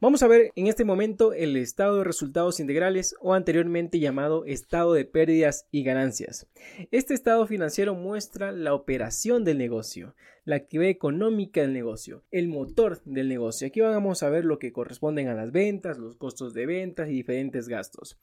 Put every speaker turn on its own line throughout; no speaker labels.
Vamos a ver en este momento el estado de resultados integrales o anteriormente llamado estado de pérdidas y ganancias. Este estado financiero muestra la operación del negocio, la actividad económica del negocio, el motor del negocio. Aquí vamos a ver lo que corresponden a las ventas, los costos de ventas y diferentes gastos.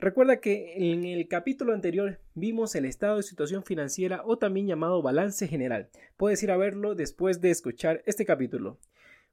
Recuerda que en el capítulo anterior vimos el estado de situación financiera o también llamado balance general. Puedes ir a verlo después de escuchar este capítulo.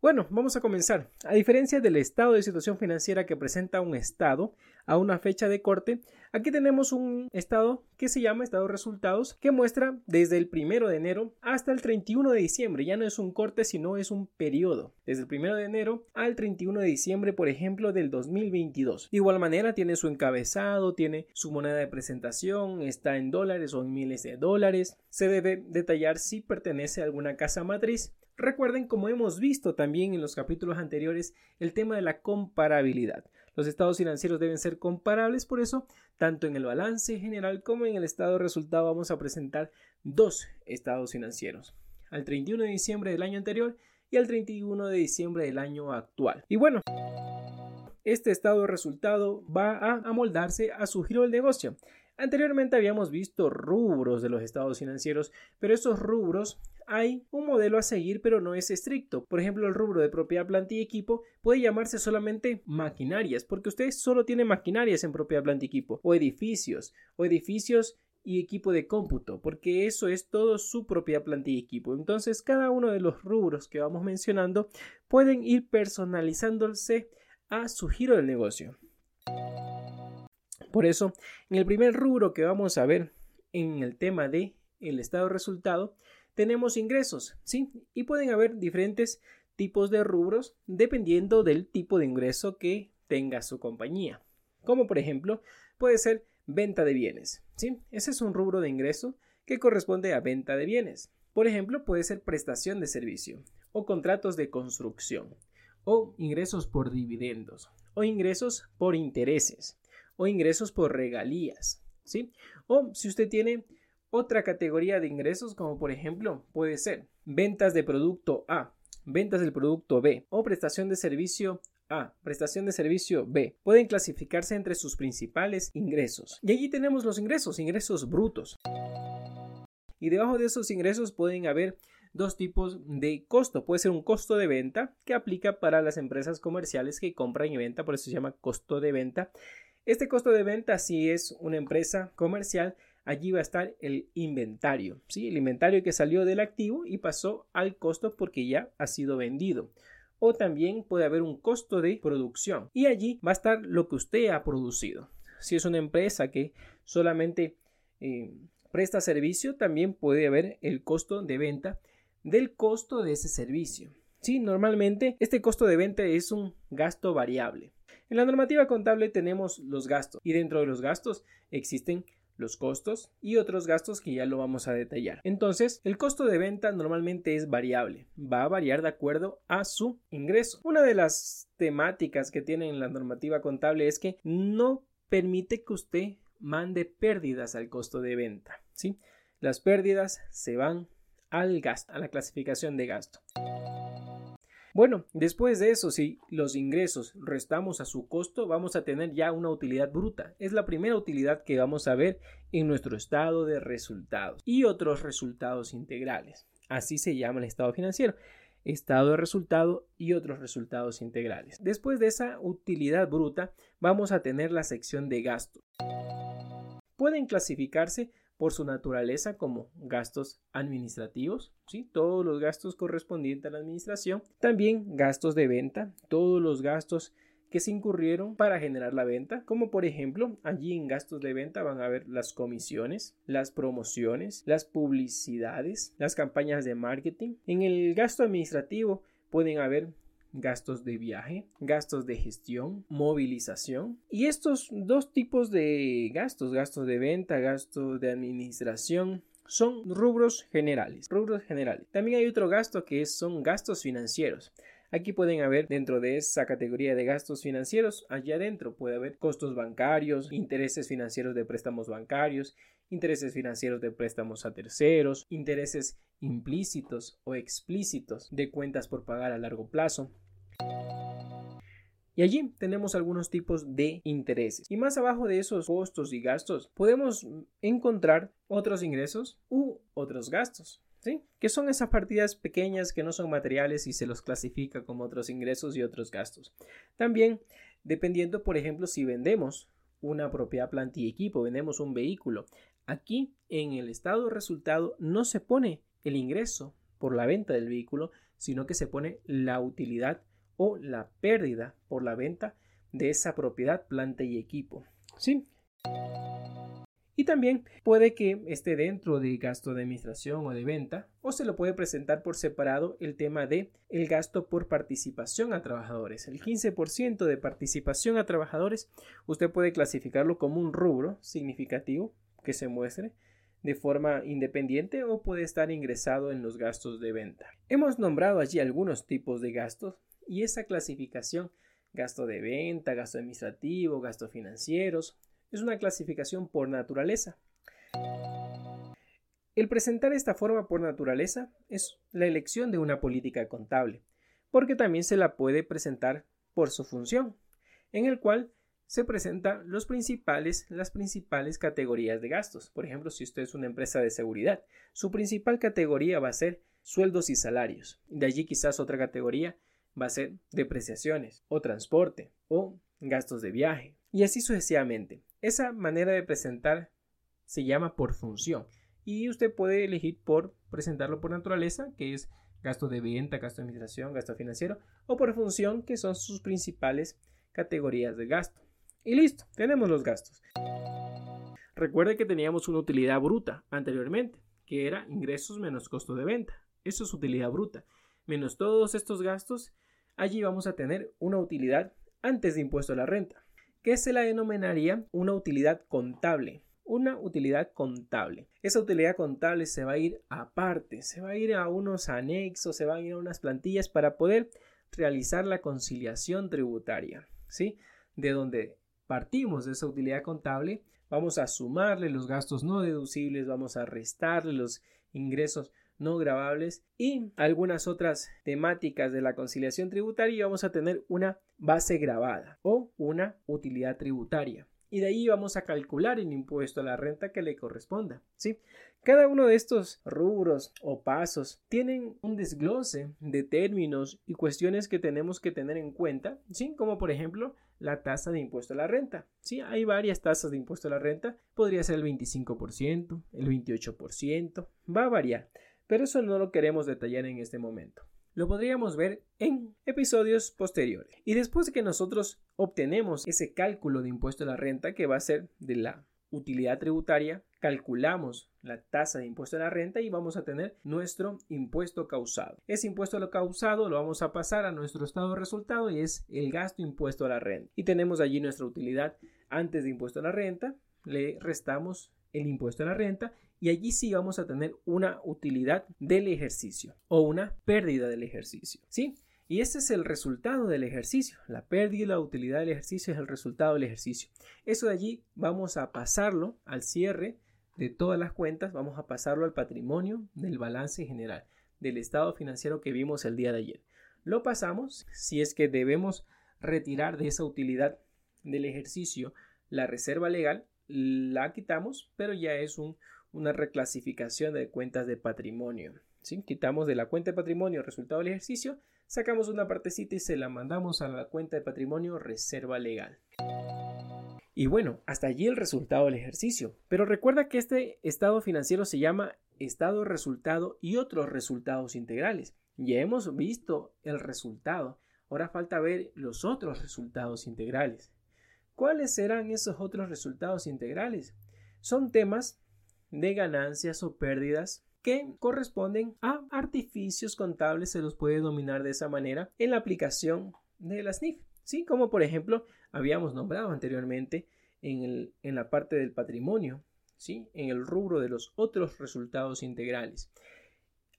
Bueno, vamos a comenzar. A diferencia del estado de situación financiera que presenta un estado a una fecha de corte, aquí tenemos un estado que se llama estado de resultados que muestra desde el primero de enero hasta el 31 de diciembre. Ya no es un corte, sino es un periodo. Desde el primero de enero al 31 de diciembre, por ejemplo, del 2022. De igual manera, tiene su encabezado, tiene su moneda de presentación, está en dólares o en miles de dólares. Se debe detallar si pertenece a alguna casa matriz Recuerden, como hemos visto también en los capítulos anteriores, el tema de la comparabilidad. Los estados financieros deben ser comparables, por eso, tanto en el balance general como en el estado de resultado vamos a presentar dos estados financieros, al 31 de diciembre del año anterior y al 31 de diciembre del año actual. Y bueno, este estado de resultado va a amoldarse a su giro del negocio. Anteriormente habíamos visto rubros de los estados financieros, pero estos rubros hay un modelo a seguir, pero no es estricto. Por ejemplo, el rubro de propiedad, planta y equipo puede llamarse solamente maquinarias, porque usted solo tiene maquinarias en propiedad, planta y equipo, o edificios, o edificios y equipo de cómputo, porque eso es todo su propia planta y equipo. Entonces, cada uno de los rubros que vamos mencionando pueden ir personalizándose a su giro del negocio. Por eso, en el primer rubro que vamos a ver en el tema de el estado resultado, tenemos ingresos, ¿sí? Y pueden haber diferentes tipos de rubros dependiendo del tipo de ingreso que tenga su compañía. Como por ejemplo, puede ser venta de bienes, ¿sí? Ese es un rubro de ingreso que corresponde a venta de bienes. Por ejemplo, puede ser prestación de servicio o contratos de construcción o ingresos por dividendos o ingresos por intereses o ingresos por regalías, ¿sí? O si usted tiene otra categoría de ingresos como por ejemplo puede ser ventas de producto A, ventas del producto B o prestación de servicio a. Prestación de servicio B. Pueden clasificarse entre sus principales ingresos. Y allí tenemos los ingresos, ingresos brutos. Y debajo de esos ingresos pueden haber dos tipos de costo. Puede ser un costo de venta que aplica para las empresas comerciales que compran y venta, por eso se llama costo de venta. Este costo de venta si es una empresa comercial allí va a estar el inventario, ¿sí? El inventario que salió del activo y pasó al costo porque ya ha sido vendido. O también puede haber un costo de producción y allí va a estar lo que usted ha producido. Si es una empresa que solamente eh, presta servicio, también puede haber el costo de venta del costo de ese servicio. Sí, normalmente este costo de venta es un gasto variable. En la normativa contable tenemos los gastos y dentro de los gastos existen los costos y otros gastos que ya lo vamos a detallar. Entonces, el costo de venta normalmente es variable, va a variar de acuerdo a su ingreso. Una de las temáticas que tiene en la normativa contable es que no permite que usted mande pérdidas al costo de venta, ¿sí? Las pérdidas se van al gasto, a la clasificación de gasto. Bueno, después de eso, si los ingresos restamos a su costo, vamos a tener ya una utilidad bruta. Es la primera utilidad que vamos a ver en nuestro estado de resultados y otros resultados integrales. Así se llama el estado financiero estado de resultado y otros resultados integrales. Después de esa utilidad bruta, vamos a tener la sección de gastos. Pueden clasificarse por su naturaleza como gastos administrativos, ¿sí? todos los gastos correspondientes a la administración, también gastos de venta, todos los gastos que se incurrieron para generar la venta, como por ejemplo, allí en gastos de venta van a ver las comisiones, las promociones, las publicidades, las campañas de marketing. En el gasto administrativo pueden haber gastos de viaje, gastos de gestión, movilización. Y estos dos tipos de gastos, gastos de venta, gastos de administración, son rubros generales. Rubros generales. También hay otro gasto que son gastos financieros. Aquí pueden haber dentro de esa categoría de gastos financieros, allá adentro puede haber costos bancarios, intereses financieros de préstamos bancarios, intereses financieros de préstamos a terceros, intereses implícitos o explícitos de cuentas por pagar a largo plazo. Y allí tenemos algunos tipos de intereses. Y más abajo de esos costos y gastos podemos encontrar otros ingresos u otros gastos. ¿Sí? Que son esas partidas pequeñas que no son materiales y se los clasifica como otros ingresos y otros gastos. También, dependiendo, por ejemplo, si vendemos una propiedad, planta y equipo, vendemos un vehículo. Aquí, en el estado resultado, no se pone el ingreso por la venta del vehículo, sino que se pone la utilidad o la pérdida por la venta de esa propiedad, planta y equipo. ¿Sí? Y también puede que esté dentro del gasto de administración o de venta, o se lo puede presentar por separado el tema de el gasto por participación a trabajadores. El 15% de participación a trabajadores, usted puede clasificarlo como un rubro significativo que se muestre de forma independiente o puede estar ingresado en los gastos de venta. Hemos nombrado allí algunos tipos de gastos y esa clasificación gasto de venta, gasto administrativo, gastos financieros, es una clasificación por naturaleza. El presentar esta forma por naturaleza es la elección de una política contable, porque también se la puede presentar por su función, en el cual se presentan las principales categorías de gastos. Por ejemplo, si usted es una empresa de seguridad, su principal categoría va a ser sueldos y salarios. De allí quizás otra categoría va a ser depreciaciones o transporte o gastos de viaje y así sucesivamente. Esa manera de presentar se llama por función y usted puede elegir por presentarlo por naturaleza, que es gasto de venta, gasto de administración, gasto financiero, o por función, que son sus principales categorías de gasto. Y listo, tenemos los gastos. Recuerde que teníamos una utilidad bruta anteriormente, que era ingresos menos costo de venta. Eso es utilidad bruta. Menos todos estos gastos, allí vamos a tener una utilidad antes de impuesto a la renta, que se la denominaría una utilidad contable. Una utilidad contable. Esa utilidad contable se va a ir aparte, se va a ir a unos anexos, se va a ir a unas plantillas para poder realizar la conciliación tributaria, ¿sí? De donde partimos de esa utilidad contable, vamos a sumarle los gastos no deducibles, vamos a restarle los ingresos no grabables y algunas otras temáticas de la conciliación tributaria y vamos a tener una base grabada o una utilidad tributaria y de ahí vamos a calcular el impuesto a la renta que le corresponda. ¿sí? Cada uno de estos rubros o pasos tienen un desglose de términos y cuestiones que tenemos que tener en cuenta, ¿sí? como por ejemplo la tasa de impuesto a la renta. ¿sí? Hay varias tasas de impuesto a la renta, podría ser el 25%, el 28%, va a variar, pero eso no lo queremos detallar en este momento lo podríamos ver en episodios posteriores. Y después de que nosotros obtenemos ese cálculo de impuesto a la renta que va a ser de la utilidad tributaria, calculamos la tasa de impuesto a la renta y vamos a tener nuestro impuesto causado. Ese impuesto a lo causado lo vamos a pasar a nuestro estado de resultado y es el gasto impuesto a la renta. Y tenemos allí nuestra utilidad antes de impuesto a la renta, le restamos el impuesto a la renta y allí sí vamos a tener una utilidad del ejercicio o una pérdida del ejercicio. ¿Sí? Y ese es el resultado del ejercicio. La pérdida y la utilidad del ejercicio es el resultado del ejercicio. Eso de allí vamos a pasarlo al cierre de todas las cuentas, vamos a pasarlo al patrimonio del balance general, del estado financiero que vimos el día de ayer. Lo pasamos si es que debemos retirar de esa utilidad del ejercicio la reserva legal, la quitamos, pero ya es un, una reclasificación de cuentas de patrimonio. Quitamos de la cuenta de patrimonio resultado del ejercicio, sacamos una partecita y se la mandamos a la cuenta de patrimonio reserva legal. Y bueno, hasta allí el resultado del ejercicio. Pero recuerda que este estado financiero se llama estado resultado y otros resultados integrales. Ya hemos visto el resultado. Ahora falta ver los otros resultados integrales. ¿Cuáles serán esos otros resultados integrales? Son temas de ganancias o pérdidas que corresponden a artificios contables, se los puede denominar de esa manera, en la aplicación de las NIF. ¿sí? Como por ejemplo habíamos nombrado anteriormente en, en la parte del patrimonio, ¿sí? en el rubro de los otros resultados integrales.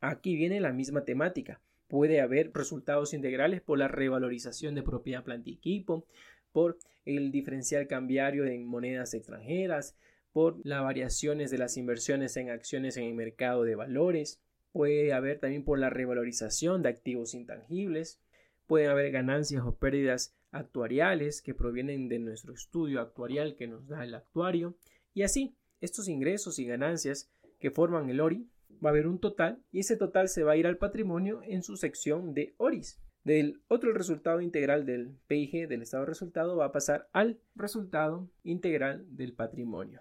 Aquí viene la misma temática. Puede haber resultados integrales por la revalorización de propiedad, planta y equipo, por el diferencial cambiario en monedas extranjeras, por las variaciones de las inversiones en acciones en el mercado de valores, puede haber también por la revalorización de activos intangibles, pueden haber ganancias o pérdidas actuariales que provienen de nuestro estudio actuarial que nos da el actuario. Y así estos ingresos y ganancias que forman el ORI va a haber un total y ese total se va a ir al patrimonio en su sección de ORIS. Del otro resultado integral del PIG del estado de resultado va a pasar al resultado integral del patrimonio.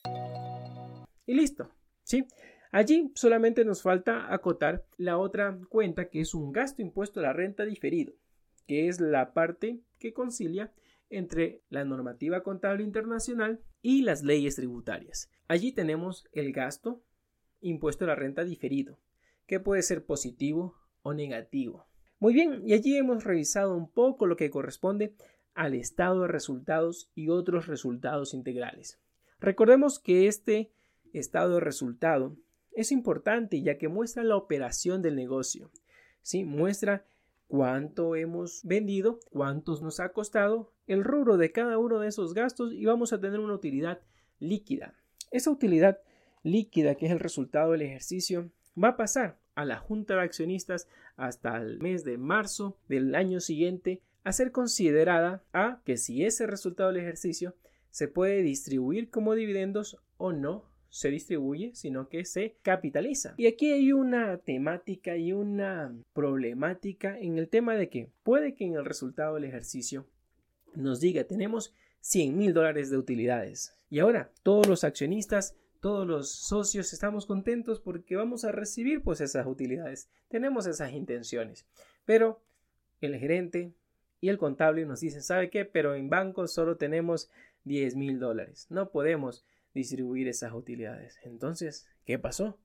Y listo. ¿Sí? Allí solamente nos falta acotar la otra cuenta que es un gasto impuesto a la renta diferido, que es la parte que concilia entre la normativa contable internacional y las leyes tributarias. Allí tenemos el gasto impuesto a la renta diferido, que puede ser positivo o negativo. Muy bien, y allí hemos revisado un poco lo que corresponde al estado de resultados y otros resultados integrales. Recordemos que este estado de resultado es importante ya que muestra la operación del negocio. ¿sí? Muestra cuánto hemos vendido, cuántos nos ha costado, el rubro de cada uno de esos gastos y vamos a tener una utilidad líquida. Esa utilidad líquida, que es el resultado del ejercicio, va a pasar a la Junta de Accionistas hasta el mes de marzo del año siguiente a ser considerada a que si ese resultado del ejercicio se puede distribuir como dividendos o no se distribuye, sino que se capitaliza. Y aquí hay una temática y una problemática en el tema de que puede que en el resultado del ejercicio nos diga tenemos 100 mil dólares de utilidades. Y ahora todos los accionistas todos los socios estamos contentos porque vamos a recibir pues esas utilidades, tenemos esas intenciones. Pero el gerente y el contable nos dicen, ¿sabe qué? Pero en bancos solo tenemos 10 mil dólares, no podemos distribuir esas utilidades. Entonces, ¿qué pasó?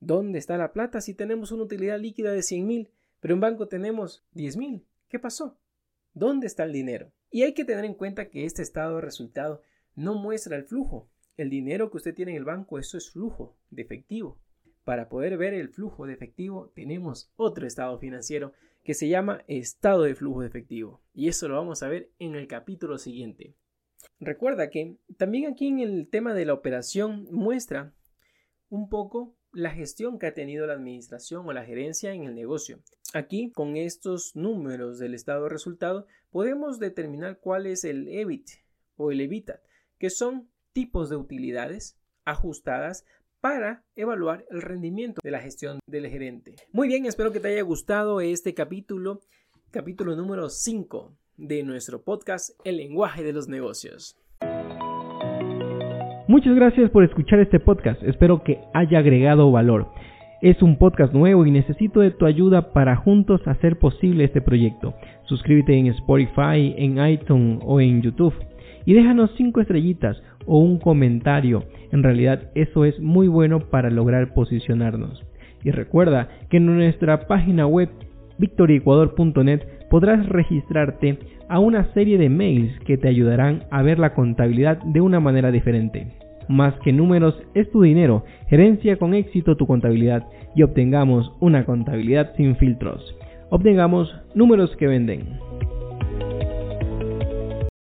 ¿Dónde está la plata si tenemos una utilidad líquida de 100 mil, pero en banco tenemos 10 mil? ¿Qué pasó? ¿Dónde está el dinero? Y hay que tener en cuenta que este estado de resultado no muestra el flujo, el dinero que usted tiene en el banco, eso es flujo de efectivo. Para poder ver el flujo de efectivo tenemos otro estado financiero que se llama estado de flujo de efectivo. Y eso lo vamos a ver en el capítulo siguiente. Recuerda que también aquí en el tema de la operación muestra un poco la gestión que ha tenido la administración o la gerencia en el negocio. Aquí, con estos números del estado de resultado, podemos determinar cuál es el EBIT o el EBITDA, que son tipos de utilidades ajustadas para evaluar el rendimiento de la gestión del gerente. Muy bien, espero que te haya gustado este capítulo, capítulo número 5 de nuestro podcast El lenguaje de los negocios.
Muchas gracias por escuchar este podcast, espero que haya agregado valor. Es un podcast nuevo y necesito de tu ayuda para juntos hacer posible este proyecto. Suscríbete en Spotify, en iTunes o en YouTube y déjanos 5 estrellitas o un comentario. En realidad eso es muy bueno para lograr posicionarnos. Y recuerda que en nuestra página web victoriecuador.net podrás registrarte a una serie de mails que te ayudarán a ver la contabilidad de una manera diferente. Más que números es tu dinero, gerencia con éxito tu contabilidad y obtengamos una contabilidad sin filtros. Obtengamos números que venden.